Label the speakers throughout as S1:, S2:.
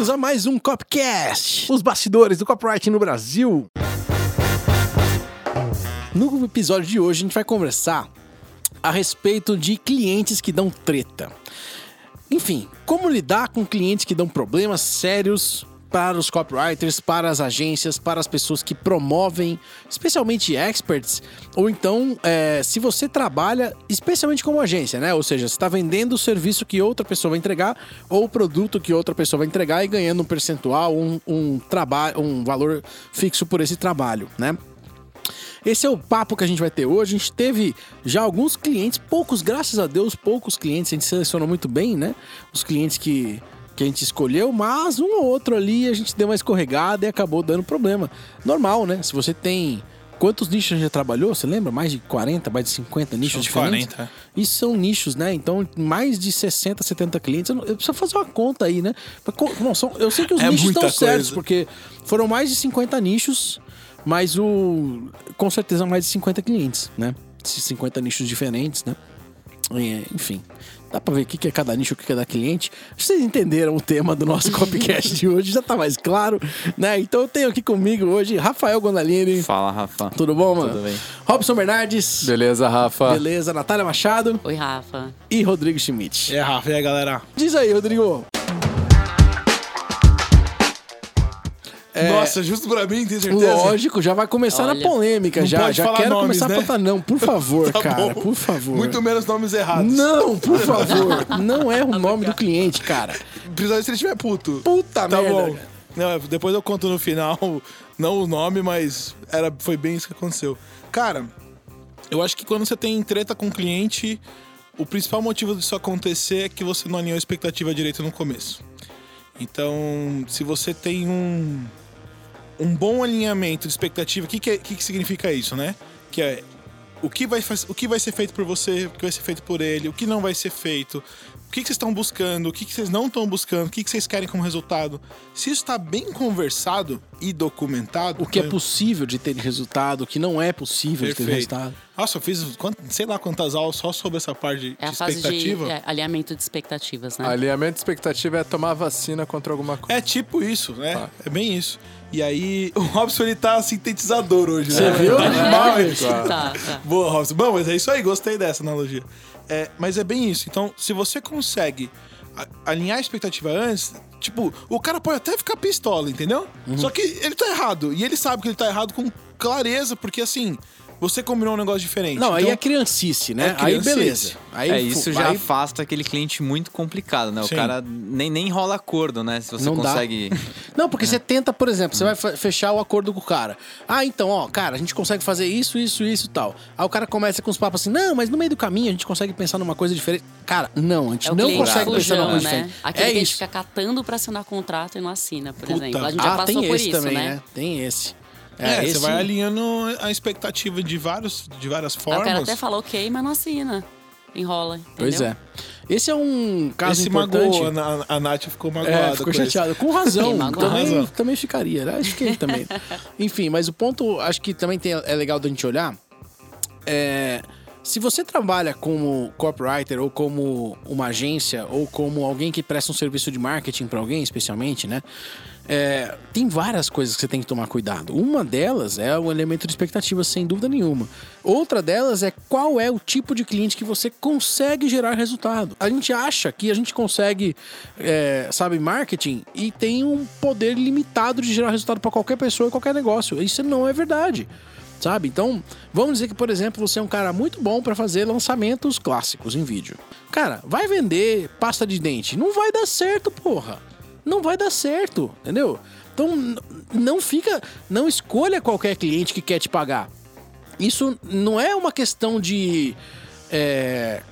S1: bem-vindos a mais um Copcast, os bastidores do copyright no Brasil. No episódio de hoje a gente vai conversar a respeito de clientes que dão treta. Enfim, como lidar com clientes que dão problemas sérios para os copywriters, para as agências, para as pessoas que promovem, especialmente experts, ou então é, se você trabalha especialmente como agência, né? Ou seja, você está vendendo o serviço que outra pessoa vai entregar ou o produto que outra pessoa vai entregar e ganhando um percentual, um, um trabalho, um valor fixo por esse trabalho, né? Esse é o papo que a gente vai ter hoje. A gente teve já alguns clientes, poucos, graças a Deus, poucos clientes. A gente selecionou muito bem, né? Os clientes que, que a gente escolheu, mas um ou outro ali a gente deu uma escorregada e acabou dando problema. Normal, né? Se você tem. Quantos nichos já trabalhou? Você lembra? Mais de 40, mais de 50 nichos diferentes?
S2: 40.
S1: Isso são nichos, né? Então, mais de 60, 70 clientes. Eu, não- eu preciso fazer uma conta aí, né? Não, são, eu sei que os
S2: É
S1: nichos estão certos,
S2: coisa.
S1: porque foram mais de 50 nichos, mas o. Com certeza mais de 50 clientes, né? Esses 50 nichos diferentes, né? É, enfim. Dá pra ver o que é cada nicho, o que é da cliente. Vocês entenderam o tema do nosso copycast de hoje, já tá mais claro, né? Então eu tenho aqui comigo hoje Rafael Gondalini.
S3: Fala, Rafa.
S1: Tudo bom, mano?
S3: Tudo bem.
S1: Robson Bernardes.
S3: Beleza, Rafa?
S1: Beleza, Natália Machado
S4: Oi, Rafa.
S1: e Rodrigo Schmidt.
S2: É, Rafa, e aí, galera?
S1: Diz aí, Rodrigo. É,
S2: Nossa, justo pra mim, tem certeza?
S1: Lógico, já vai começar na
S4: Olha,
S1: polêmica
S2: não
S1: já.
S2: pode
S1: Já
S2: falar
S1: quero
S2: nomes,
S1: começar
S2: né?
S1: a botar não, por favor,
S2: Tá
S1: cara,
S2: bom.
S1: por favor.
S2: Muito menos nomes errados.
S1: Não, por favor. Não é o nome do cliente, cara.
S2: Principalmente se ele estiver puto.
S1: Puta
S2: Tá
S1: merda.
S2: bom. Não, depois eu conto no final, não o nome, mas era, foi bem isso que aconteceu. Cara, eu acho que quando você tem treta com o cliente, o principal motivo disso acontecer é que você não alinhou a expectativa direito no começo. Então, se você tem um, um bom alinhamento de expectativa, o que, que, é- que, que significa isso, né? Que é o que, vai, o que vai ser feito por você, o que vai ser feito por ele, o que não vai ser feito, o que, que vocês estão buscando, o que, que vocês não estão buscando, o que, que vocês querem como resultado. Se isso está bem conversado e documentado.
S1: O que é
S2: né?
S1: possível de ter resultado, o que não é possível de ter
S2: Perfeito.
S1: resultado.
S2: Nossa, eu fiz sei lá quantas aulas só sobre essa parte de,
S4: É a
S2: de
S4: fase de
S2: expectativa.
S4: é, alinhamento de expectativas, né?
S3: Alinhamento de expectativa é tomar vacina contra alguma coisa.
S2: É tipo isso, né?
S3: Tá.
S2: É bem isso. E aí, o Robson ele tá sintetizador hoje,
S1: Você
S2: né?
S1: viu?
S2: Tá demais.
S4: Tá, tá.
S2: Boa, Robson. Bom, mas é isso aí, gostei dessa analogia. É, mas é bem isso. Então, se você consegue alinhar a expectativa antes, tipo, o cara pode até ficar pistola, entendeu?
S1: Uhum.
S2: Só que ele tá errado. E ele sabe que ele tá errado com clareza, porque assim, você combinou um negócio diferente.
S1: Não, aí
S2: Então,
S1: é criancice, né?
S2: É
S1: aí
S2: criancice.
S1: beleza. Aí,
S3: é, isso já
S1: aí
S3: afasta aquele cliente muito complicado, né? O
S2: Sim.
S3: cara nem, nem rola acordo, né? Se você
S1: Não dá.
S3: consegue.
S1: Não, porque você tenta, por exemplo, você vai fe- fechar o acordo com o cara. Ah, então, ó, cara, a gente consegue fazer isso, isso, isso e tal. Aí o cara começa com os papos assim, não, mas no meio do caminho a gente consegue pensar numa coisa diferente. Cara, não, a gente
S4: É o
S1: não consegue pensar numa coisa
S4: né?
S1: diferente.
S4: Aquele
S1: é
S4: que a gente
S1: isso.
S4: fica catando pra assinar contrato e não assina, por
S2: Puta.
S4: exemplo. A gente já
S1: Ah,
S4: passou
S1: tem
S4: por
S1: esse
S4: isso,
S1: também,
S4: né?
S1: né? Tem esse.
S2: É,
S1: esse-
S2: você vai alinhando a expectativa de, vários, de várias formas.
S4: o cara até fala ok, mas não assina. Enrola, entendeu?
S1: Pois é. Esse é um caso
S2: Esse
S1: importante.
S2: magoou, a, a Nath ficou magoada.
S1: É, ficou
S2: com
S1: chateado. Com razão.
S4: Magoado.
S1: também,
S2: Com razão.
S1: também ficaria. né? Acho que também. Enfim, mas o ponto, acho que também tem, é legal da gente olhar. É, se você trabalha como copywriter ou como uma agência ou como alguém que presta um serviço de marketing para alguém, especialmente, né? É, tem várias coisas que você tem que tomar cuidado. Uma delas é o elemento de expectativa, sem dúvida nenhuma. Outra delas é qual é o tipo de cliente que você consegue gerar resultado. A gente acha que a gente consegue, é, sabe, marketing e tem um poder limitado de gerar resultado para qualquer pessoa e qualquer negócio. Isso não é verdade. Sabe? Então, vamos dizer que, por exemplo, você é um cara muito bom para fazer lançamentos clássicos em vídeo. Cara, vai vender pasta de dente. Não vai dar certo, porra. Não vai dar certo, entendeu? Então, não fica. Não escolha qualquer cliente que quer te pagar. Isso não é uma questão de. é,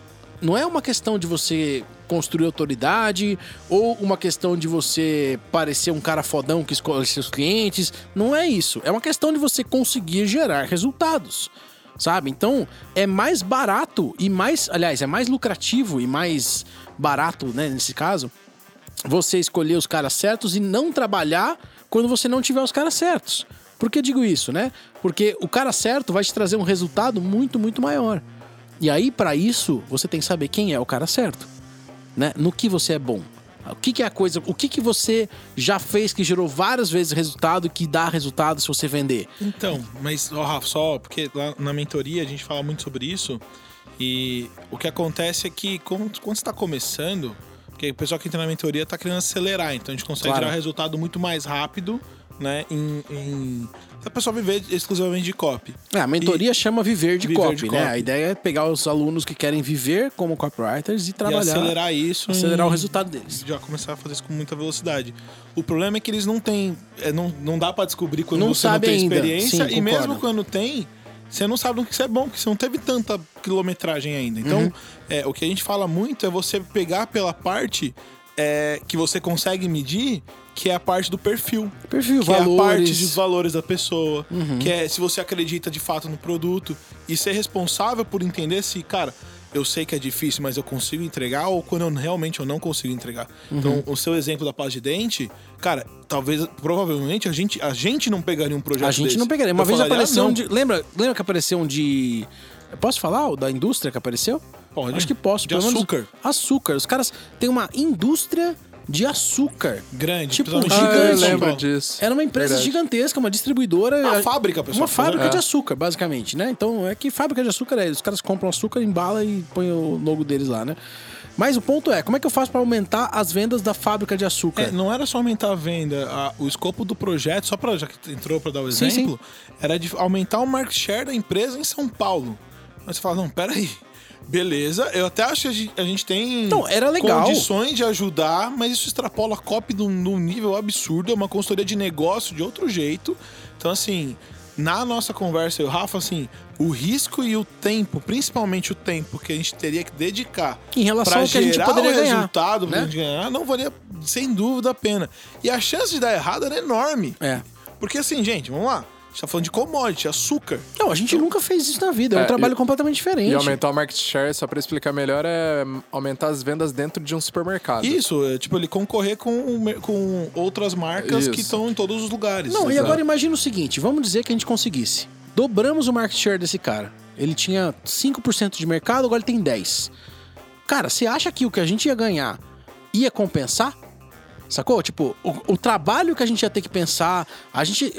S1: não é uma questão de você construir autoridade ou uma questão de você parecer um cara fodão que escolhe seus clientes. Não é isso. É uma questão de você conseguir gerar resultados. Sabe? Então, é mais barato e mais. Aliás, é mais lucrativo e mais barato, né, nesse caso, você escolher os caras certos e não trabalhar quando você não tiver os caras certos. Por que digo isso, né? Porque o cara certo vai te trazer um resultado muito, muito maior. E aí, para isso, você tem que saber quem é o cara certo, né? No que você é bom. O que, que é a coisa? O que, que você já fez que gerou várias vezes resultado que dá resultado se você vender?
S2: Então, mas, ó, Rafa, só porque lá na mentoria a gente fala muito sobre isso. E o que acontece é que quando, quando você está começando, porque o pessoal que entra na mentoria está querendo acelerar, então a gente consegue
S1: Claro.
S2: gerar resultado muito mais rápido, né? Em, em a pessoa viver exclusivamente de copy.
S1: É, a mentoria chama Viver de
S2: Viver
S1: Copy,
S2: de
S1: né?
S2: copy.
S1: A ideia é pegar os alunos que querem viver como copywriters e
S2: E
S1: trabalhar,
S2: acelerar isso.
S1: acelerar o resultado deles.
S2: já começar a fazer isso com muita velocidade. O problema é que eles não têm. é, não, não dá pra descobrir quando
S1: Não
S2: você não tem
S1: ainda.
S2: experiência.
S1: Sim,
S2: e mesmo
S1: concordo.
S2: quando tem, você não sabe no que isso é bom, porque você não teve tanta quilometragem ainda. Então,
S1: Uhum.
S2: é, o que a gente fala muito é você pegar pela parte é, que você consegue medir, que é a parte do perfil.
S1: Perfil,
S2: que é a parte
S1: valores. Uhum.
S2: dos valores da pessoa, que é se você acredita de fato no produto e ser responsável por entender se, cara, eu sei que é difícil, mas eu consigo entregar ou quando eu, realmente eu não consigo entregar.
S1: Uhum.
S2: Então, o seu exemplo da pasta de dente, cara, talvez, provavelmente a gente, a gente não pegaria um projeto
S1: A gente
S2: desse.
S1: não pegaria. Uma
S2: Eu
S1: vez
S2: falaria,
S1: apareceu
S2: "Ah,
S1: um de. Lembra, lembra que apareceu um de. Posso falar o da indústria que apareceu?
S2: Pode.
S1: Acho que posso.
S2: De
S1: menos-
S2: açúcar.
S1: Açúcar. Os caras têm uma indústria de açúcar.
S2: grande,
S1: Tipo,
S2: principalmente
S1: gigante.
S3: Ah, eu lembro disso.
S1: Era uma empresa
S3: Verdade.
S1: gigantesca, uma distribuidora.
S2: Uma
S1: a-
S2: fábrica, pessoal,
S1: Uma fábrica
S3: É.
S1: de açúcar, basicamente, né? Então é que fábrica de açúcar é. Os caras compram açúcar, embala e põem o logo deles lá, né? Mas o ponto é, como é que eu faço pra aumentar as vendas da fábrica de açúcar?
S2: É, não era só aumentar a venda, a- o escopo do projeto, só para já que entrou para dar o
S1: Sim,
S2: exemplo, era de aumentar o market share da empresa em São Paulo. Mas você fala, não, peraí. Beleza, eu até acho que a gente, a gente tem
S1: Não, era legal.
S2: condições de ajudar, mas isso extrapola a copy num, nível absurdo, é uma consultoria de negócio de outro jeito. Então, assim, na nossa conversa, eu e o Rafa, assim, o risco e o tempo, principalmente o tempo que a gente teria que dedicar
S1: Em relação ao que a gente
S2: gerar
S1: poderia
S2: o
S1: ganhar,
S2: resultado pra
S1: né?
S2: gente ganhar, não valia sem dúvida a pena. E a chance de dar errado era enorme.
S1: É.
S2: Porque assim, gente, vamos lá. A gente tá falando de commodity, açúcar.
S1: Não, a gente nunca fez isso na vida. É um
S3: É,
S1: trabalho
S3: e-
S1: completamente diferente.
S3: E aumentar o market share, só pra explicar melhor, é aumentar as vendas dentro de um supermercado.
S2: Isso, é, tipo, ele concorrer com, com outras marcas
S3: Isso.
S2: que estão em todos os lugares.
S1: Não, e
S2: Exato.
S1: agora imagina o seguinte: vamos dizer que a gente conseguisse. Dobramos o market share desse cara. Ele tinha 5% de mercado, agora ele tem 10%. Cara, você acha que o que a gente ia ganhar ia compensar? Sacou? Tipo, o, o trabalho que a gente ia ter que pensar, a gente.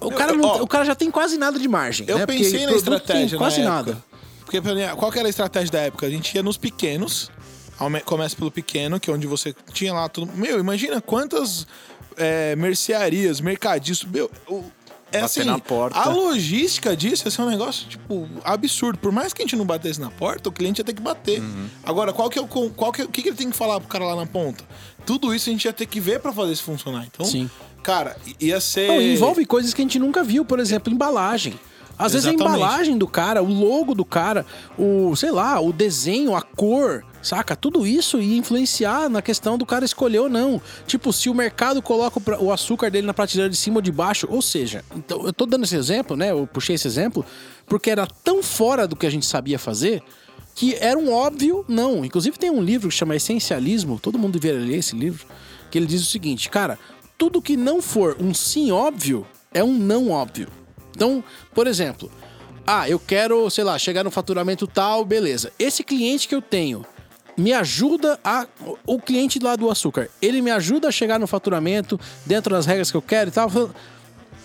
S1: O cara,
S2: Eu-
S1: não-
S2: ó,
S1: o cara já tem quase nada de margem.
S2: Eu
S1: né? Porque
S2: pensei na
S1: produto tem
S2: estratégia
S1: Quase
S2: na
S1: nada.
S2: época. Porque qual que era a estratégia da época? A gente ia nos pequenos. Começa pelo pequeno, que é onde você tinha lá tudo. Meu, imagina quantas é, mercearias, mercadistas. Meu, o- é
S3: Bater
S2: assim,
S3: na porta.
S2: a logística disso ia ser um negócio, tipo, absurdo. Por mais que a gente não batesse na porta, o cliente ia ter que bater.
S3: Uhum.
S2: Agora, qual que é o. Qual que, é- o que, que ele tem que falar pro cara lá na ponta? Tudo isso a gente ia ter que ver pra fazer isso funcionar. Então,
S1: Sim.
S2: cara, ia ser.
S1: Não, envolve coisas que a gente nunca viu, por exemplo, embalagem. Às vezes a
S2: Exatamente.
S1: embalagem do cara, o logo do cara, o, sei lá, o desenho, a cor, saca? Tudo isso ia influenciar na questão do cara escolher ou não. Tipo, se o mercado coloca o açúcar dele na prateleira de cima ou de baixo, ou seja, então eu tô dando esse exemplo, né? Eu puxei esse exemplo porque era tão fora do que a gente sabia fazer que era um óbvio não. Inclusive tem um livro que chama Essencialismo, todo mundo deveria ler esse livro, que ele diz o seguinte, cara, tudo que não for um sim óbvio é um não óbvio. Então, por exemplo, ah, eu quero, sei lá, chegar no faturamento tal, beleza. Esse cliente que eu tenho me ajuda a. O cliente lá do açúcar, ele me ajuda a chegar no faturamento dentro das regras que eu quero e tal.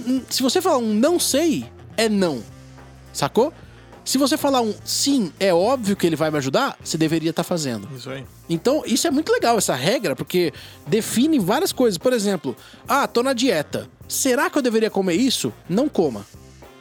S1: Hum, Se você falar um não sei, é não. Sacou? Se você falar um sim, é óbvio que ele vai me ajudar, você deveria estar fazendo.
S2: Isso aí.
S1: Então, isso é muito legal, essa regra, porque define várias coisas. Por exemplo, ah, tô na dieta. Será que eu deveria comer isso? Não coma.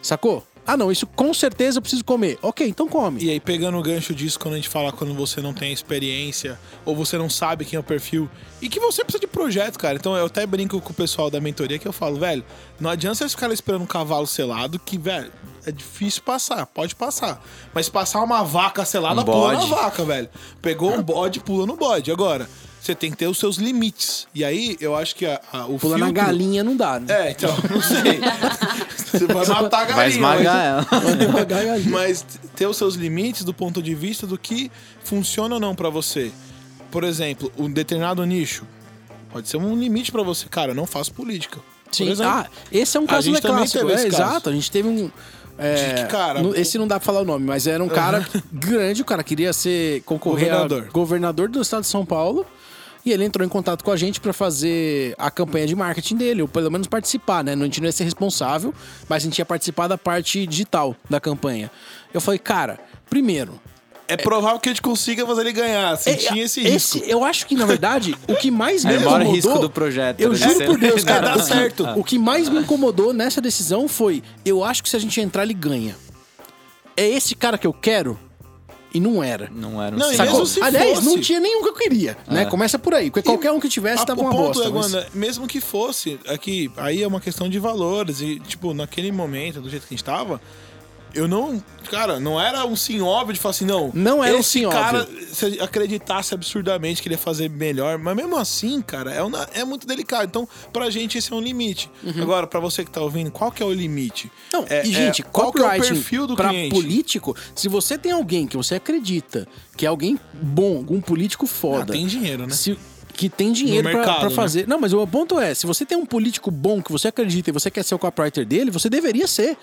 S1: Sacou? Ah, não, isso com certeza eu preciso comer. Ok, então come.
S2: E aí, pegando o gancho disso, quando a gente fala quando você não tem experiência ou você não sabe quem é o perfil e que você precisa de projeto, cara. Então, eu até brinco com o pessoal da mentoria que eu falo, velho, não adianta vocês ficarem esperando um cavalo selado que, velho, é difícil passar, pode passar. Mas passar uma vaca selada,
S3: Um
S2: pula na vaca, velho. Pegou um bode, pula no bode. Agora, você tem que ter os seus limites. E aí, eu acho que a, a- o
S1: Pula na
S2: filtro-
S1: galinha não dá, né?
S2: É, então, não sei. você vai matar a galinha.
S3: Vai
S2: mas-
S3: esmagar ela.
S1: Pegar a galinha.
S2: mas ter os seus limites do ponto de vista do que funciona ou não pra você. Por exemplo, um determinado nicho pode ser um limite pra você. Cara, eu não faço política.
S1: Sim. Ah, esse é um
S2: A
S1: caso
S2: gente teve
S1: É, exato. A gente teve um. É,
S2: De que, cara,
S1: no- esse não dá pra falar o nome, mas era um cara grande, o cara queria ser concorrer
S2: Governador.
S1: governador do estado de São Paulo. E ele entrou em contato com a gente para fazer a campanha de marketing dele, ou pelo menos participar, né? A gente não ia ser responsável, mas a gente ia participar da parte digital da campanha. Eu falei, cara, primeiro,
S2: É provável que a gente consiga fazer ele ganhar. Assim, tinha esse risco.
S1: eu acho que, na verdade, o que mais me
S5: É o maior
S1: incomodou...
S5: risco do projeto.
S1: Eu
S5: né?
S1: juro por Deus, cara,
S2: dá
S1: o que-
S2: certo.
S1: O que mais me incomodou nessa decisão foi: eu acho que se a gente entrar, ele ganha. É esse cara que eu quero? E não era.
S5: Não era um
S2: Não,
S1: Sacou?
S2: mesmo se
S1: Aliás,
S2: fosse-
S1: não tinha nenhum que eu queria, né? Começa por aí, porque qualquer um que tivesse dava
S2: o
S1: uma
S2: ponto
S1: bosta.
S2: é,
S1: mas-
S2: Wanda, mesmo que fosse, aqui, aí é uma questão de valores. E, tipo, naquele momento, do jeito que a gente tava, eu não. Cara, não era um sim óbvio de falar assim, não.
S1: Não era um sim
S2: cara,
S1: óbvio.
S2: se acreditasse absurdamente que ele ia fazer melhor, mas mesmo assim, cara, é, uma- é muito delicado. Então, pra gente, esse é um limite. Agora, pra você que tá ouvindo, qual que é o limite?
S1: Uhum. Não,
S2: É-
S1: e gente,
S2: é, qual que é o perfil do
S1: pra
S2: cliente?
S1: político, se você tem alguém que você acredita que é alguém bom, algum político foda.
S2: Ah, tem dinheiro, né?
S1: se- que tem dinheiro pra
S2: né?
S1: fazer. Não, mas o ponto é, se você tem um político bom que você acredita e você quer ser o copywriter dele, você deveria ser.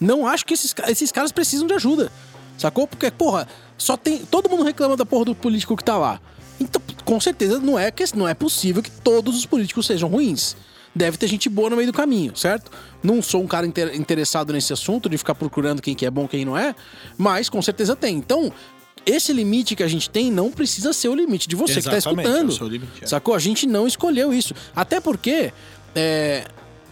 S1: Não acho que esses, esses caras precisam de ajuda. Sacou? Porque, porra, só tem. Todo mundo reclama da porra do político que tá lá. Então, com certeza, não é, que, não é possível que todos os políticos sejam ruins. Deve ter gente boa no meio do caminho, certo? Não sou um cara inter- interessado nesse assunto de ficar procurando quem que é bom e quem não é, mas com certeza tem. Então, esse limite que a gente tem não precisa ser o limite de você que tá
S2: Exatamente,
S1: escutando.
S2: é o seu limite, é.
S1: Sacou? A gente não escolheu isso. Até porque. É,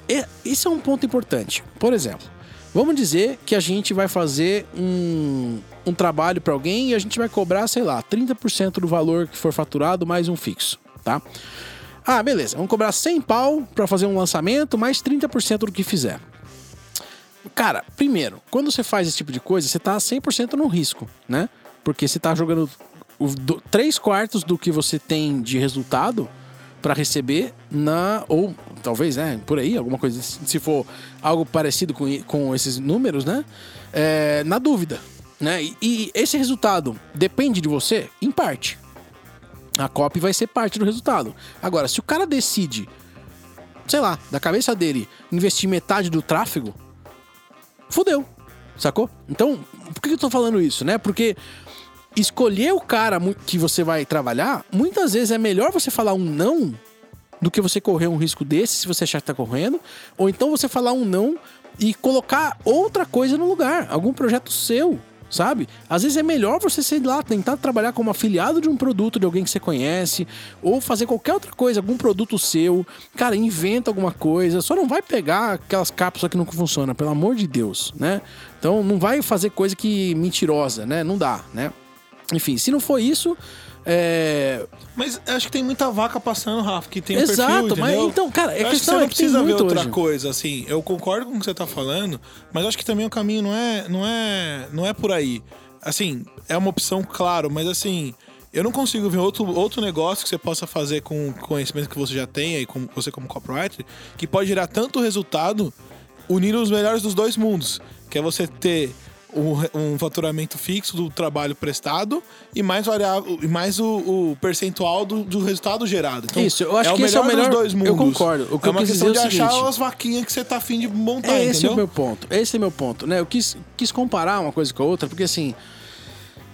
S1: é- isso é um ponto importante. Por exemplo, vamos dizer que a gente vai fazer um, um trabalho para alguém e a gente vai cobrar, sei lá, 30% do valor que for faturado mais um fixo, tá? Ah, beleza. Vamos cobrar 100 pau para fazer um lançamento mais 30% do que fizer. Cara, primeiro, quando você faz esse tipo de coisa, você tá 100% no risco, né? Porque você tá jogando o, do, três quartos do que você tem de resultado para receber na. Ou talvez, né? Por aí, alguma coisa. Se for algo parecido com, com esses números, né? É, na dúvida, né? E, e esse resultado depende de você, em parte. A copy vai ser parte do resultado. Agora, se o cara decide, sei lá, da cabeça dele, investir metade do tráfego, fudeu. Sacou? Então, por que eu tô falando isso, né? Porque escolher o cara que você vai trabalhar, muitas vezes é melhor você falar um não do que você correr um risco desse, se você achar que tá correndo, ou então você falar um não e colocar outra coisa no lugar, algum projeto seu, sabe? Às vezes é melhor você, sei lá, tentar trabalhar como afiliado de um produto de alguém que você conhece, ou fazer qualquer outra coisa, algum produto seu. Cara, inventa alguma coisa, só não vai pegar aquelas cápsulas que não funcionam, pelo amor de Deus, né? Então não vai fazer coisa que mentirosa, né? Não dá, né? Enfim, se não for isso, é...
S2: Mas acho que tem muita vaca passando, Rafa, que tem um
S1: Exato,
S2: perfil,
S1: mas
S2: entendeu?
S1: então, cara,
S2: acho
S1: questão
S2: que você
S1: é
S2: não
S1: que tem
S2: precisa ver outra
S1: hoje.
S2: coisa, assim. Eu concordo com o que você tá falando, mas acho que também o caminho não é, não é, não é por aí. Assim, é uma opção, claro, mas assim, eu não consigo ver outro, outro negócio que você possa fazer com o conhecimento que você já tem aí, com você como copywriter, que pode gerar tanto resultado unindo os melhores dos dois mundos, que é você ter um, faturamento fixo do trabalho prestado e mais variável e mais o, o percentual do, do resultado gerado. Então,
S1: Isso, eu acho
S2: é
S1: que esse é o
S2: melhor dos dois
S1: eu
S2: mundos.
S1: concordo. O que
S2: é
S1: eu
S2: uma
S1: quis
S2: questão de
S1: é o
S2: achar
S1: seguinte.
S2: as vaquinhas que você tá afim de montar,
S1: É esse
S2: entendeu?
S1: o meu ponto. Esse é o meu ponto, né? Eu quis, quis comparar uma coisa com a outra, porque assim,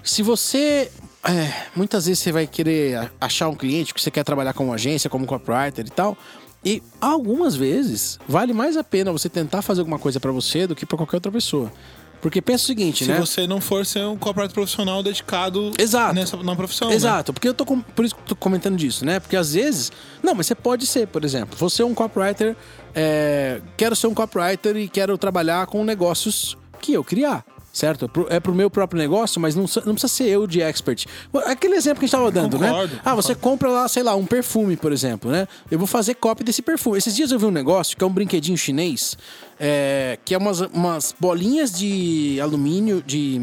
S1: se você. é, muitas vezes você vai querer achar um cliente que você quer trabalhar como agência, como copywriter e tal. E algumas vezes vale mais a pena você tentar fazer alguma coisa pra você do que pra qualquer outra pessoa. Porque pensa o seguinte,
S2: Se
S1: né?
S2: você não for ser um copywriter profissional dedicado
S1: Exato.
S2: nessa, na profissão. né?
S1: Exato, porque eu tô com- por isso que eu tô comentando disso, né? Porque às vezes. Não, mas você pode ser, por exemplo, você é um copywriter, é, quero ser um copywriter e quero trabalhar com negócios que eu criar. Certo? É pro, meu próprio negócio, mas não, não precisa ser eu de expert. Aquele exemplo que a gente tava dando,
S2: Concordo,
S1: né? Ah, você compra lá, sei lá, um perfume, por exemplo, né? Eu vou fazer cópia desse perfume. Esses dias eu vi um negócio que é um brinquedinho chinês, é, que é umas, umas bolinhas de alumínio, de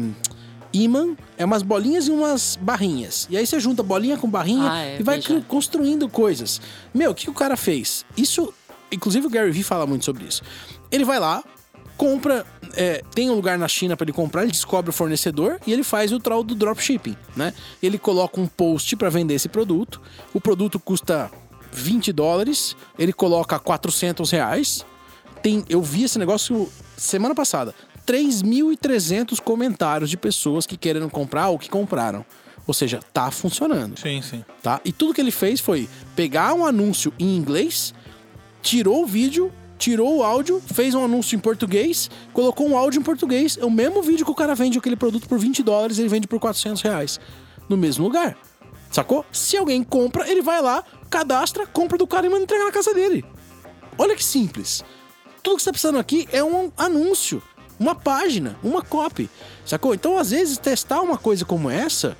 S1: imã, é umas bolinhas e umas barrinhas. E aí você junta bolinha com barrinha
S4: Ah, é,
S1: e vai
S4: veja.
S1: construindo coisas. Meu, o que, que o cara fez? Isso, inclusive o Gary Vee fala muito sobre isso. Ele vai lá, compra, é, tem um lugar na China para ele comprar, ele descobre o fornecedor e ele faz o tal do dropshipping, né? Ele coloca um post para vender esse produto, o produto custa 20 dólares, ele coloca 400 reais. Tem, eu vi esse negócio semana passada. 3.300 comentários de pessoas que querendo comprar ou que compraram. Ou seja, tá funcionando
S2: Sim, sim.
S1: tá? E tudo que ele fez foi pegar um anúncio em inglês, tirou o vídeo, tirou o áudio, fez um anúncio em português, colocou um áudio em português. É o mesmo vídeo que o cara vende aquele produto por 20 dólares, ele vende por 400 reais. No mesmo lugar. Sacou? Se alguém compra, ele vai lá, cadastra, compra do cara e manda entregar na casa dele. Olha que simples. Tudo que você tá precisando aqui é um anúncio, uma página, uma copy. Sacou? Então, às vezes, testar uma coisa como essa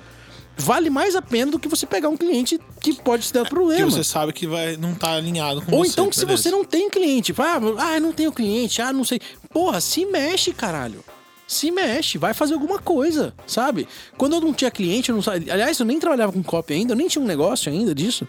S1: vale mais a pena do que você pegar um cliente que pode te dar problema.
S2: você sabe que vai, não tá alinhado com
S1: Ou
S2: você.
S1: então que se você não tem cliente, ah, ah, não tenho cliente, ah, não sei. Porra, se mexe, caralho. Se mexe, vai fazer alguma coisa, sabe? Quando eu não tinha cliente, eu não sabia. Aliás, eu nem trabalhava com copy ainda, eu nem tinha um negócio ainda disso.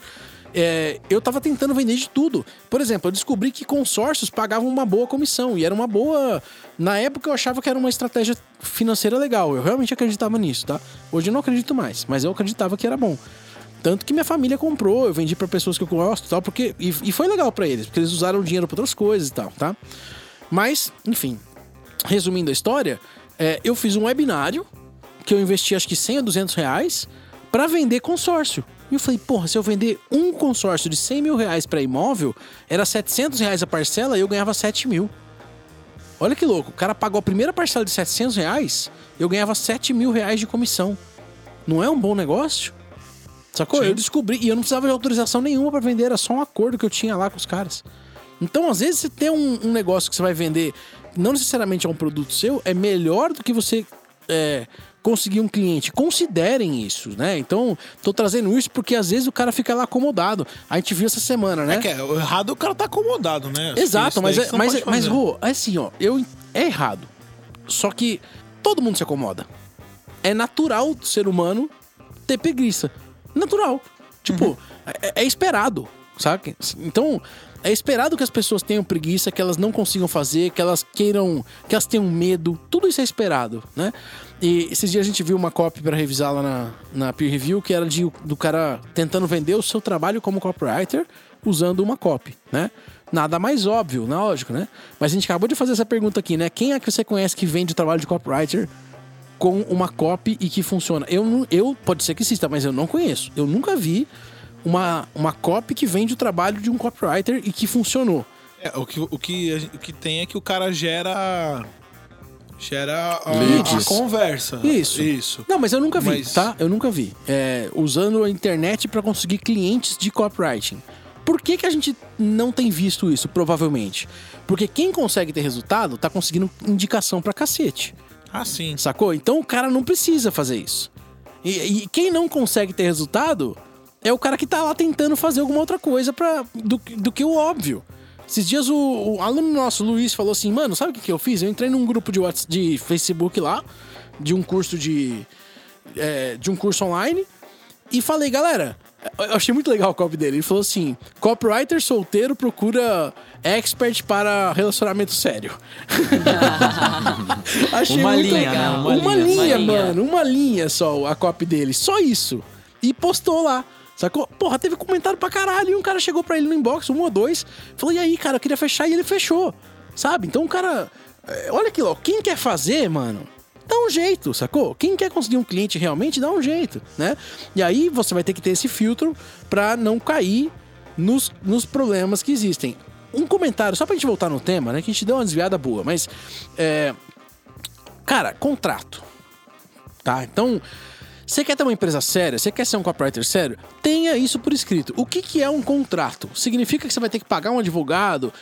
S1: É, eu tava tentando vender de tudo. Por exemplo, eu descobri que consórcios pagavam uma boa comissão e era uma boa. Na época eu achava que era uma estratégia financeira legal. Eu realmente acreditava nisso, tá? Hoje eu não acredito mais, mas eu acreditava que era bom. Tanto que minha família comprou, eu vendi pra pessoas que eu gosto tal, porque. E, e foi legal pra eles, porque eles usaram o dinheiro pra outras coisas e tal, tá? Mas, enfim, resumindo a história, é, eu fiz um webinário que eu investi acho que 100 a 200 reais pra vender consórcio. E eu falei, porra, se eu vender um consórcio de 100 mil reais pra imóvel, era 700 reais a parcela e eu ganhava 7 mil. Olha que louco, o cara pagou a primeira parcela de 700 reais, eu ganhava 7 mil reais de comissão. Não é um bom negócio? Sacou?
S2: Sim.
S1: Eu descobri, e eu não precisava de autorização nenhuma pra vender, era só um acordo que eu tinha lá com os caras. Então, às vezes, você tem um, um negócio que você vai vender, não necessariamente é um produto seu, é melhor do que você é, conseguir um cliente. Considerem isso, né? Então, tô trazendo isso porque às vezes o cara fica lá acomodado. A gente viu essa semana, né?
S2: É que é, errado o cara tá acomodado, né?
S1: Exato,
S2: Isso
S1: mas, é, mas, é- mas. Rô, é assim, ó, eu, é errado. Só que todo mundo se acomoda. É natural do ser humano ter preguiça. Natural. Tipo,
S2: Uhum.
S1: é, é esperado, sabe? Então, é esperado que as pessoas tenham preguiça, que elas não consigam fazer, que elas queiram, que elas tenham medo. Tudo isso é esperado, né? E esses dias a gente viu uma copy para revisar lá na, na peer review que era de, do cara tentando vender o seu trabalho como copywriter usando uma copy, né? Nada mais óbvio, não é lógico, né? Mas a gente acabou de fazer essa pergunta aqui, né? Quem é que você conhece que vende o trabalho de copywriter com uma copy e que funciona? Eu, eu pode ser que exista, mas eu não conheço. Eu nunca vi uma, uma copy que vende o trabalho de um copywriter e que funcionou.
S2: É, o, que, o, que, o que tem é que o cara gera. Gera a, a conversa.
S1: Isso.
S2: Isso.
S1: Não, mas eu nunca vi,
S2: Mas-
S1: tá? Eu nunca vi. É, usando a internet para conseguir clientes de copywriting. Por que, que a gente não tem visto isso, provavelmente? Porque quem consegue ter resultado tá conseguindo indicação pra cacete.
S2: Ah, sim.
S1: Sacou? Então o cara não precisa fazer isso. E, e quem não consegue ter resultado é o cara que tá lá tentando fazer alguma outra coisa pra, do, do que o óbvio. Esses dias o, o aluno nosso, Luiz, falou assim: Mano, sabe o que, que eu fiz? Eu entrei num grupo de, Whats- de Facebook lá, de um curso de. é, de um curso online, e falei, galera. Eu achei muito legal o copy dele. Ele falou assim: copywriter solteiro procura expert para relacionamento sério. achei
S5: Uma
S1: muito
S5: linha,
S1: legal.
S5: né?
S1: Uma,
S5: Uma
S1: linha,
S4: linha, uma linha.
S1: mano. Uma linha só a copy dele. Só isso. E postou lá. Sacou? Porra, teve comentário pra caralho. E um cara chegou pra ele no inbox, um ou dois. Falou, e aí, cara, eu queria fechar. E ele fechou. Sabe? Então o cara. é, Olha aqui, ó. Quem quer fazer, mano, dá um jeito, sacou? Quem quer conseguir um cliente realmente, dá um jeito, né? E aí você vai ter que ter esse filtro pra não cair nos, nos problemas que existem. Um comentário, só pra gente voltar no tema, né? Que a gente deu uma desviada boa, mas. É, cara, contrato. Tá? Então. Você quer ter uma empresa séria? Você quer ser um copywriter sério? Tenha isso por escrito. O que, que é um contrato? Significa que você vai ter que pagar um advogado?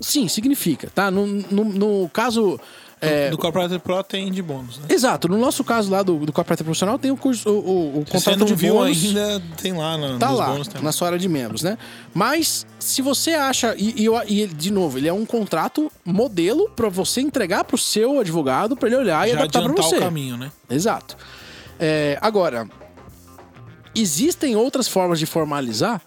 S1: Sim, significa, tá? No, no, no caso. é,
S2: Do Corporate Pro tem de bônus, né?
S1: Exato, no nosso caso lá do, do copywriter profissional tem o curso, o, o, o contrato
S2: não
S1: de
S2: viu
S1: bônus.
S2: ainda, tem lá na,
S1: Tá lá,
S2: bônus. Tem.
S1: na sua área de membros, né? Mas, se você acha. E, e, e de novo, ele é um contrato modelo pra você entregar pro seu advogado pra ele olhar e
S2: Já
S1: adaptar pra
S2: adiantar
S1: você.
S2: o caminho, né?
S1: Exato. É, agora, existem outras formas de formalizar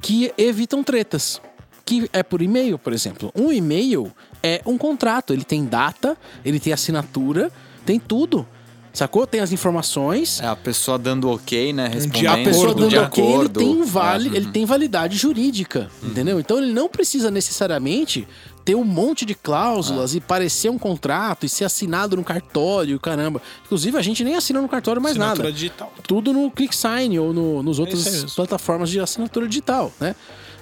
S1: que evitam tretas. Que é por e-mail, por exemplo. Um e-mail é um contrato. Ele tem data, ele tem assinatura, tem tudo. Sacou? Tem as informações.
S5: É a pessoa dando ok, né? Respondendo
S1: A pessoa
S2: acordo,
S1: dando
S5: de
S1: ok, ele
S5: acordo.
S1: tem, vali,
S5: É.
S1: ele tem validade jurídica, entendeu? Então ele não precisa necessariamente ter um monte de cláusulas e parecer um contrato e ser assinado no cartório, caramba. Inclusive, a gente nem assina no cartório mais
S2: Assinatura
S1: nada.
S2: digital.
S1: Tudo no ClickSign ou no, nos
S2: isso
S1: outras
S2: mesmo.
S1: plataformas de assinatura digital, né?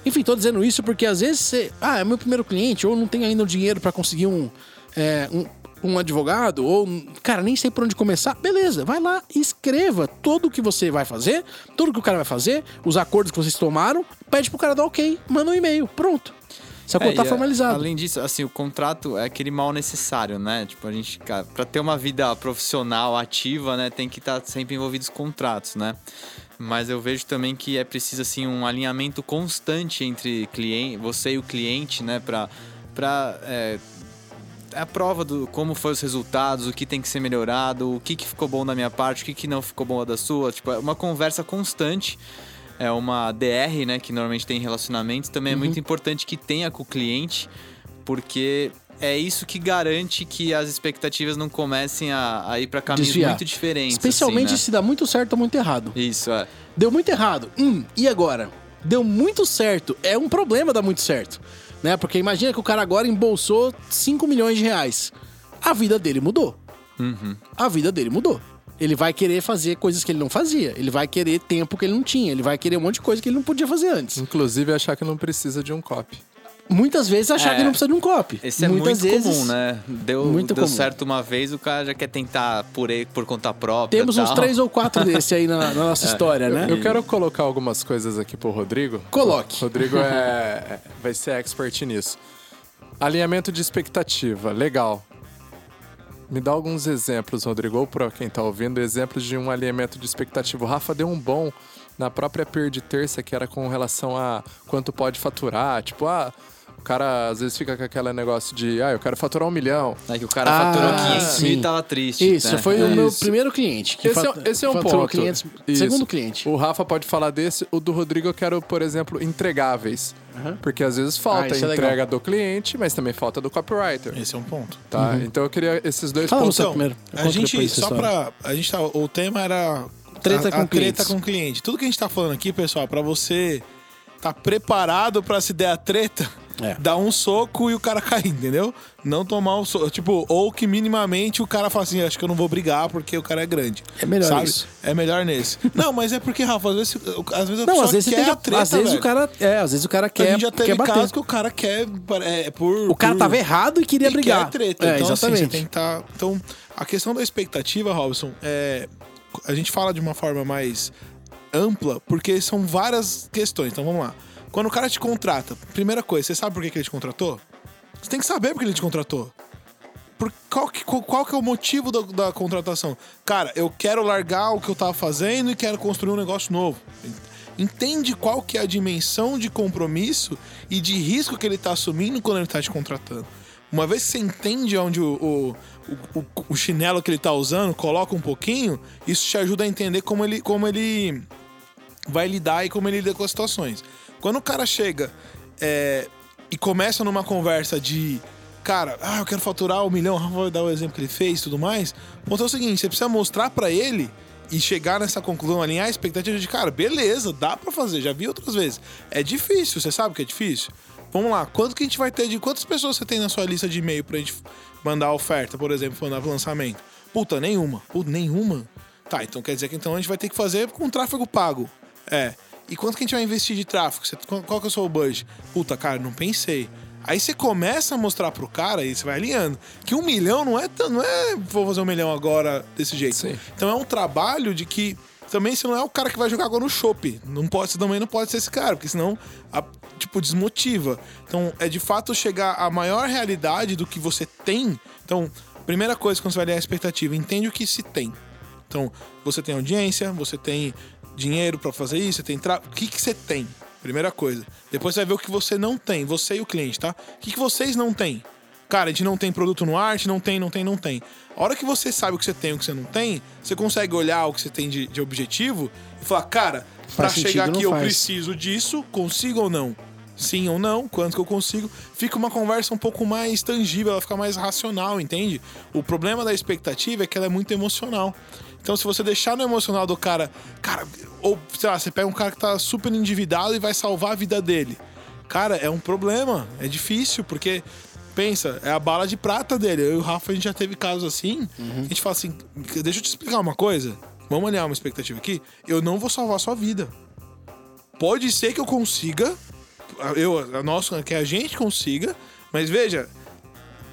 S1: Enfim, tô dizendo isso porque às vezes você. Ah, é meu primeiro cliente, ou não tenho ainda o dinheiro para conseguir um, é, um, um advogado, ou, cara, nem sei por onde começar. Beleza, vai lá e escreva tudo o que você vai fazer, tudo que o cara vai fazer, os acordos que vocês tomaram, pede pro cara dar ok, manda um e-mail, pronto.
S5: É,
S1: tá
S5: e,
S1: formalizado.
S5: Além disso, assim, o contrato é aquele mal necessário, né? Tipo, a gente, pra ter uma vida profissional ativa, né, tem que estar sempre envolvido os contratos, né? Mas eu vejo também que é preciso, assim, um alinhamento constante entre cliente, você e o cliente, né, pra é, é a prova do como foram os resultados, o que tem que ser melhorado, o que, que ficou bom da minha parte, o que, que não ficou bom da sua. Tipo, é uma conversa constante. É uma DR, né? Que normalmente tem em relacionamentos. Também é muito importante que tenha com o cliente, porque é isso que garante que as expectativas não comecem a, a ir para caminhos
S1: Desviar.
S5: muito diferentes.
S1: Especialmente
S5: assim, né?
S1: se dá muito certo ou muito errado.
S5: Isso, é.
S1: Deu muito errado. Hum, e agora? Deu muito certo. É um problema dar muito certo. Né? Porque imagina que o cara agora embolsou 5 milhões de reais. A vida dele mudou. A vida dele mudou. Ele vai querer fazer coisas que ele não fazia. Ele vai querer tempo que ele não tinha. Ele vai querer um monte de coisa que ele não podia fazer antes.
S3: Inclusive achar que não precisa de um copy.
S1: Muitas vezes achar
S5: É.
S1: que não precisa de um copy.
S5: Esse é
S1: Muitas
S5: muito
S1: vezes,
S5: comum, né? Deu,
S1: muito
S5: deu
S1: comum.
S5: certo uma vez, o cara já quer tentar por, ele, por conta própria.
S1: Temos uns três ou quatro desse aí na, na nossa história, né?
S3: Eu quero colocar algumas coisas aqui pro Rodrigo.
S1: Coloque.
S3: O Rodrigo é, vai ser expert nisso. Alinhamento de expectativa, legal. Me dá alguns exemplos, Rodrigo, ou para quem tá ouvindo, exemplos de um alinhamento de expectativa. O Rafa deu um bom na própria PER de terça, que era com relação a quanto pode faturar. Tipo, ah, o cara às vezes fica com aquele negócio de, ah, eu quero faturar um milhão.
S5: É que o cara
S1: Ah,
S5: faturou 500
S1: sim.
S5: mil e tava triste.
S1: Isso,
S5: né?
S1: foi o meu primeiro cliente. Que
S3: Esse, é, esse é um ponto.
S1: 500
S3: Isso.
S1: Segundo cliente.
S3: O Rafa pode falar desse. O do Rodrigo eu quero, por exemplo, entregáveis. Porque às vezes falta
S1: Ah, é
S3: a entrega do cliente, mas também falta do copywriter.
S2: Esse é um ponto.
S3: Tá? Então eu queria esses dois
S1: Fala
S3: pontos.
S1: você
S2: Então,
S1: primeiro.
S2: A gente, só pra. A gente tá, o tema era.
S1: Treta
S2: a,
S1: com
S2: a
S1: clientes.
S2: treta com cliente. Tudo que a gente tá falando aqui, pessoal, pra você tá preparado pra se der a treta,
S1: É.
S2: dar um soco e o cara cair, entendeu? Não tomar um soco. Tipo, ou que minimamente o cara fala assim: acho que eu não vou brigar porque o cara é grande.
S1: É melhor
S2: sabe?
S1: isso.
S2: É melhor nesse. não, mas é porque, Rafa, às vezes, às vezes a
S1: Não, às vezes você
S2: quer a treta,
S1: às vezes
S2: velho.
S1: o cara. É, às vezes o cara
S2: A
S1: quer,
S2: gente já teve
S1: quer
S2: casos que o cara quer. É, por,
S1: O cara
S2: por-
S1: tava errado e queria
S2: e
S1: brigar.
S2: quer treta.
S1: É,
S2: então, assim,
S1: exatamente.
S2: você tem que tá... Então, a questão da expectativa, Robson, é... a gente fala de uma forma mais ampla, porque são várias questões. Então, vamos lá. Quando o cara te contrata, primeira coisa, você sabe por que que ele te contratou? Você tem que saber por que ele te contratou. Por qual, que, qual, que é o motivo da, da contratação? Cara, eu quero largar o que eu tava fazendo e quero construir um negócio novo. Entende qual que é a dimensão de compromisso e de risco que ele tá assumindo quando ele tá te contratando. Uma vez que você entende onde o, o, o, o chinelo que ele tá usando, coloca um pouquinho, isso te ajuda a entender como ele, como ele vai lidar e como ele lida com as situações. Quando o cara chega é, e começa numa conversa de cara, ah, eu quero faturar um milhão, o Rafa vai dar o exemplo que ele fez e tudo mais. O ponto é o seguinte: você precisa mostrar pra ele e chegar nessa conclusão, alinhar a expectativa de, cara, beleza, dá pra fazer, já vi outras vezes. É difícil, você sabe que é difícil? Vamos lá, quanto que a gente vai ter de. Quantas pessoas você tem na sua lista de e-mail pra gente mandar a oferta, por exemplo, mandar pro lançamento? Puta, nenhuma. Puta, nenhuma? Tá, então quer dizer que então a gente vai ter que fazer com tráfego pago. É. E quanto que a gente vai investir de tráfego? Você- qual que é o seu budget? Puta, cara, não pensei. Aí você começa a mostrar pro cara e você vai alinhando que um milhão não é não é vou fazer um milhão agora desse jeito.
S3: Sim.
S2: Então é um trabalho de que também você não é o cara que vai jogar água no chopp. Não pode, você também não pode ser esse cara, porque senão a- tipo desmotiva. Então é de fato chegar à maior realidade do que você tem. Então, primeira coisa quando você vai ler a expectativa, entende o que se tem. Então, você tem audiência, você tem dinheiro pra fazer isso, você tem tra... o que que você tem? Primeira coisa. Depois você vai ver o que você não tem, você e o cliente, tá? O que, que vocês não têm? Cara, a gente não tem produto no arte, não tem, não tem, não tem. A hora que você sabe o que você tem e o que você não tem, você consegue olhar o que você tem de, de objetivo e falar, cara, pra
S1: Faz
S2: chegar aqui eu
S1: faz.
S2: preciso disso, consigo ou não? Sim ou não, quanto que eu consigo? Fica uma conversa um pouco mais tangível, ela fica mais racional, entende? O problema da expectativa é que ela é muito emocional. Então, se você deixar no emocional do cara, cara, ou sei lá, você pega um cara que tá super endividado e vai salvar a vida dele. Cara, é um problema, é difícil, porque Pensa, é a bala de prata dele. Eu e o Rafa, a gente já teve casos assim. A gente fala assim: deixa eu te explicar uma coisa. Vamos alinhar uma expectativa aqui. Eu não vou salvar a sua vida. Pode ser que eu consiga. Eu, a nossa, que a gente consiga. Mas veja,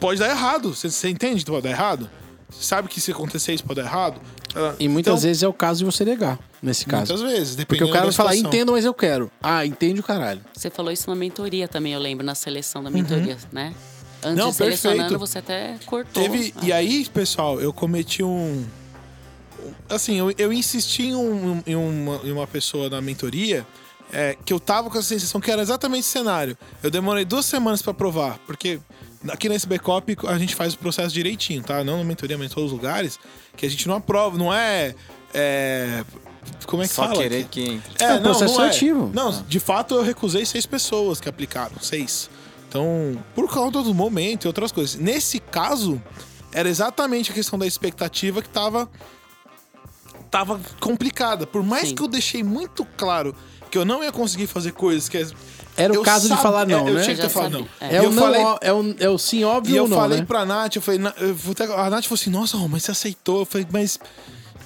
S2: pode dar errado. Você, você entende que pode dar errado? Você sabe que se acontecer isso pode dar errado? Ah,
S1: E muitas
S2: então,
S1: vezes é o caso de você negar, nesse caso.
S2: Muitas vezes,
S1: Porque
S2: dependendo
S1: o cara vai falar, entendo, mas eu quero. Ah, entende o caralho.
S4: Você falou isso na mentoria também, eu lembro, na seleção da mentoria, né? Antes
S2: Não,
S4: de selecionando,
S2: perfeito.
S4: você até cortou.
S2: Teve.
S4: Ah.
S2: E aí, pessoal, eu cometi um. Assim, eu, eu insisti em, um- em uma, em uma pessoa na mentoria é, que eu tava com a sensação que era exatamente esse cenário. Eu demorei duas semanas pra provar, porque aqui nesse backup a gente faz o processo direitinho, tá? Não na mentoria, mas em todos os lugares, que a gente não aprova, não é. é, como é que
S5: Só
S2: fala?
S5: querer que entre.
S2: É,
S1: É um
S2: não,
S1: processo
S2: não é.
S1: seletivo.
S2: Não, de fato eu recusei seis pessoas que aplicaram, seis. Então, por causa do momento e outras coisas. Nesse caso, era exatamente a questão da expectativa que tava tava complicada. Por mais
S4: Sim.
S2: que eu deixei muito claro que eu não ia conseguir fazer coisas que
S1: Era o
S2: eu
S1: caso de
S2: sab-
S1: falar não,
S2: é, eu
S1: né?
S2: tinha que ter falado não.
S1: É, o
S2: eu
S1: não,
S2: falei,
S1: ó- é, o, é o sim óbvio
S2: e eu
S1: ou não,
S2: falei
S1: né?
S2: pra Nath, eu falei, "Na- eu a Nath falou assim, nossa, mas você aceitou. Eu falei, mas.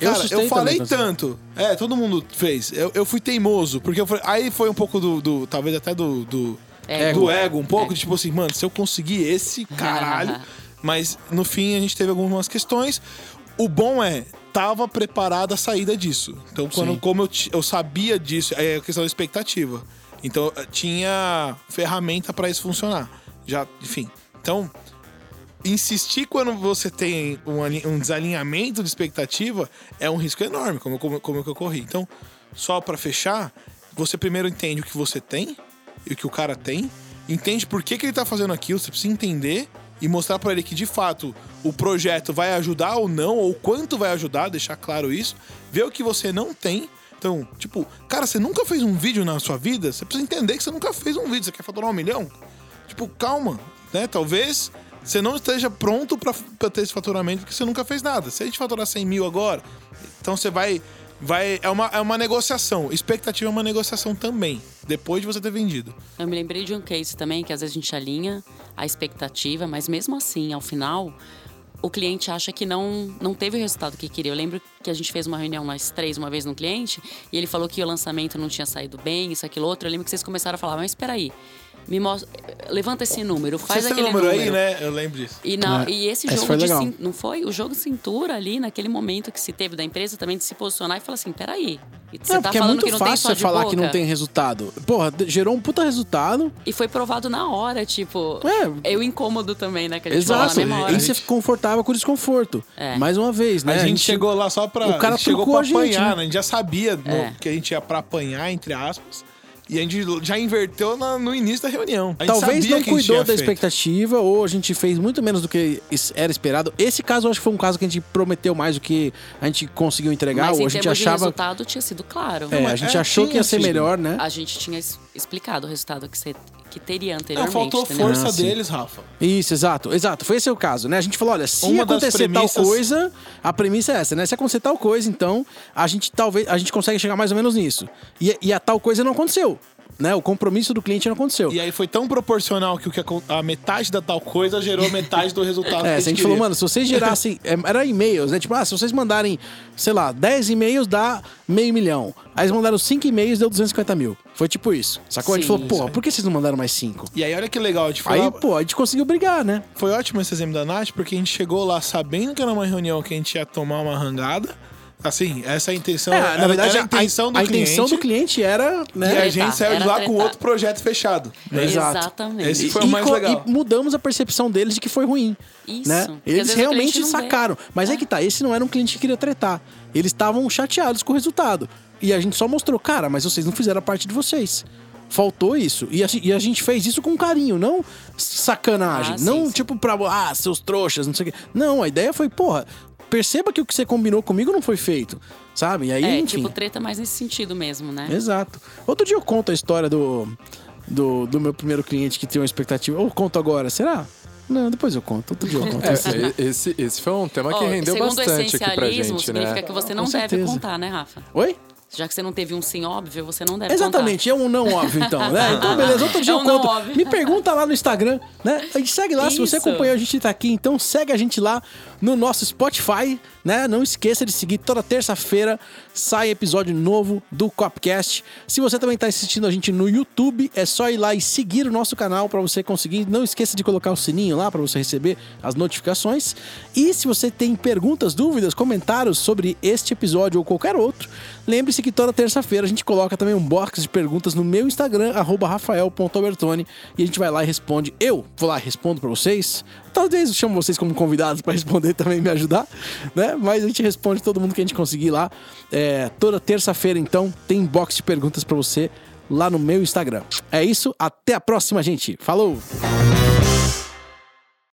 S1: Eu
S2: Cara, eu,
S1: assustei
S2: falei
S1: também,
S2: tanto. É, todo mundo fez. Eu, eu fui teimoso, porque eu falei, aí foi um pouco do. do- talvez até do. do
S4: Ego.
S2: do ego, um pouco, tipo assim, mano, se eu conseguir esse, caralho. Mas no fim a gente teve algumas questões. O bom é, tava preparada a saída disso. Então, quando,
S1: Sim.
S2: como eu, eu sabia disso, é a questão da expectativa. Então, eu tinha ferramenta pra isso funcionar. Já, enfim. Então, insistir quando você tem um, ali- desalinhamento de expectativa é um risco enorme, como, como, como que eu corri. Então, só pra fechar, você primeiro entende o que você tem e o que o cara tem, entende por que, que ele tá fazendo aquilo, você precisa entender e mostrar pra ele que de fato o projeto vai ajudar ou não, ou quanto vai ajudar, deixar claro isso, ver o que você não tem. Então, tipo, cara, você nunca fez um vídeo na sua vida, você precisa entender que você nunca fez um vídeo, você quer faturar um milhão? Tipo, calma, né? Talvez você não esteja pronto pra ter esse faturamento porque você nunca fez nada. Se a gente faturar 100 mil agora, então você vai. vai é, uma, é uma negociação. Expectativa é uma negociação também, depois de você ter vendido.
S4: Eu me lembrei de um case também, que às vezes a gente alinha a expectativa, mas mesmo assim, ao final, o cliente acha que não, não teve o resultado que queria. Eu lembro que a gente fez uma reunião nós três uma vez no cliente, e ele falou que o lançamento não tinha saído bem, isso, aquilo, outro. Eu lembro que vocês começaram a falar, mas espera aí, me mostra, levanta esse número, faz aquele
S2: número,
S4: número.
S2: aí, né? Eu lembro disso.
S4: E, na-
S1: É.
S4: e esse
S1: Esse
S4: jogo
S1: foi
S4: de
S1: legal.
S4: cin- não foi? O jogo de cintura ali, naquele momento que se teve da empresa também de se posicionar e falar assim: peraí. E você
S1: É,
S4: tá
S1: porque é
S4: falando
S1: muito
S4: que não tem
S1: fácil
S4: de
S1: falar que não
S4: boca?
S1: tem resultado. Porra, gerou um puta resultado.
S4: E foi provado na hora, tipo.
S1: É.
S4: É o incômodo também, né? Que a gente
S1: Exato.
S4: fala na mesma hora.
S1: E você confortável com o desconforto.
S4: É.
S1: Mais uma vez, né?
S2: a, gente chegou lá só pra.
S1: o cara
S2: a gente chegou pra
S1: a gente,
S2: apanhar,
S1: né?
S2: né? A gente já sabia no-
S4: É.
S2: que a gente ia pra apanhar, entre aspas. E a gente já inverteu na- no início da reunião. A gente
S1: Talvez
S2: sabia
S1: não
S2: que a gente
S1: cuidou
S2: tinha
S1: da
S2: feito.
S1: expectativa ou a gente fez muito menos do que era esperado. Esse caso eu acho que foi um caso que a gente prometeu mais do que a gente conseguiu entregar
S4: Mas
S1: ou
S4: em
S1: a gente achava.
S4: resultado tinha sido claro.
S1: É, a
S2: mas
S1: gente
S2: é,
S1: achou que ia ser
S2: sido.
S1: melhor, né?
S4: A gente tinha explicado o resultado que, você, que teria
S2: Não,
S4: anteriormente.
S2: faltou
S4: entendeu?
S2: força
S1: Ah,
S2: deles, Rafa.
S1: Isso, exato, exato. Foi esse o caso, né? A gente falou, olha, se
S2: Uma
S1: acontecer
S2: premissas-
S1: tal coisa, a premissa é essa, né? Se acontecer tal coisa, então a gente talvez a gente consegue chegar mais ou menos nisso. E, e a tal coisa não aconteceu, né? O compromisso do cliente não aconteceu.
S2: E aí foi tão proporcional que, o que a metade da tal coisa gerou metade do resultado.
S1: É,
S2: que
S1: se a gente falou, mano, se vocês gerassem. é, era e-mails, né? Tipo, ah, se vocês mandarem, sei lá, 10 e-mails dá meio milhão. Aí eles mandaram 5 e-mails deu 250 mil. Foi tipo isso. Sacou? a gente
S4: Sim.
S1: falou, porra, por que vocês não mandaram mais 5?
S2: E aí, olha que legal, a gente foi
S1: Aí,
S2: lá-
S1: pô, a gente conseguiu brigar, né?
S2: Foi ótimo esse exemplo da Nath, porque a gente chegou lá sabendo que era uma reunião que a gente ia tomar uma rangada. Assim, essa é a intenção.
S1: É,
S2: era,
S1: na verdade,
S2: a intenção do
S1: a
S2: cliente.
S1: intenção do cliente era,
S2: E
S1: né?
S2: a
S4: Tretar,
S2: gente saiu de lá com
S4: tretar.
S2: outro projeto fechado. né?
S1: Exato.
S4: Exatamente.
S2: Esse
S1: E-
S2: foi o
S1: e
S2: mais
S1: co-
S2: legal.
S1: E mudamos a percepção deles de que foi ruim.
S4: Isso.
S1: Né? Eles
S4: o
S1: realmente
S4: não vê.
S1: sacaram. Mas é. que tá, esse não era um cliente que queria tretar. Eles estavam chateados com o resultado. E a gente só mostrou, cara, mas vocês não fizeram a parte de vocês. Faltou isso. E a, e a gente fez isso com carinho, não sacanagem.
S4: Ah, sim,
S1: não
S4: sim.
S1: tipo pra, ah, seus trouxas, não sei o quê. Não, a ideia foi, porra, perceba que o que você combinou comigo não foi feito. Sabe? E aí,
S4: É,
S1: enfim.
S4: tipo, treta mais nesse sentido mesmo, né?
S1: Exato. Outro dia eu conto a história do, do, do meu primeiro cliente que tinha uma expectativa. Ou conto agora, será? Não, depois eu conto. Outro dia eu conto.
S3: É,
S1: esse.
S3: esse, foi um tema que
S4: Ó,
S3: rendeu bastante aqui pra gente,
S4: significa
S3: né?
S4: que você
S1: Com
S4: não deve
S1: certeza.
S4: contar, né, Rafa?
S1: Oi?
S4: Já que você não teve um sim óbvio, você não deve
S1: Exatamente, é um não óbvio, então, né? Então, beleza, outro dia
S4: É
S1: eu
S4: um não
S1: conto.
S4: óbvio.
S1: Me pergunta lá no Instagram, né? A gente segue lá, se você
S4: Isso.
S1: acompanhou a gente tá aqui, então segue a gente lá no nosso Spotify, né? Não esqueça de seguir toda terça-feira sai episódio novo do Copcast. Se você também tá assistindo a gente no YouTube, é só ir lá e seguir o nosso canal para você conseguir. Não esqueça de colocar o sininho lá para você receber as notificações. E se você tem perguntas, dúvidas, comentários sobre este episódio ou qualquer outro, lembre-se que toda terça-feira a gente coloca também um box de perguntas no meu Instagram, arroba rafael.albertoni, e a gente vai lá e responde. Eu vou lá e respondo para vocês. Talvez chamo vocês como convidados para responder também me ajudar, né? Mas a gente responde todo mundo que a gente conseguir lá. É, toda terça-feira, então, tem box de perguntas para você lá no meu Instagram. É isso, até a próxima, gente. Falou!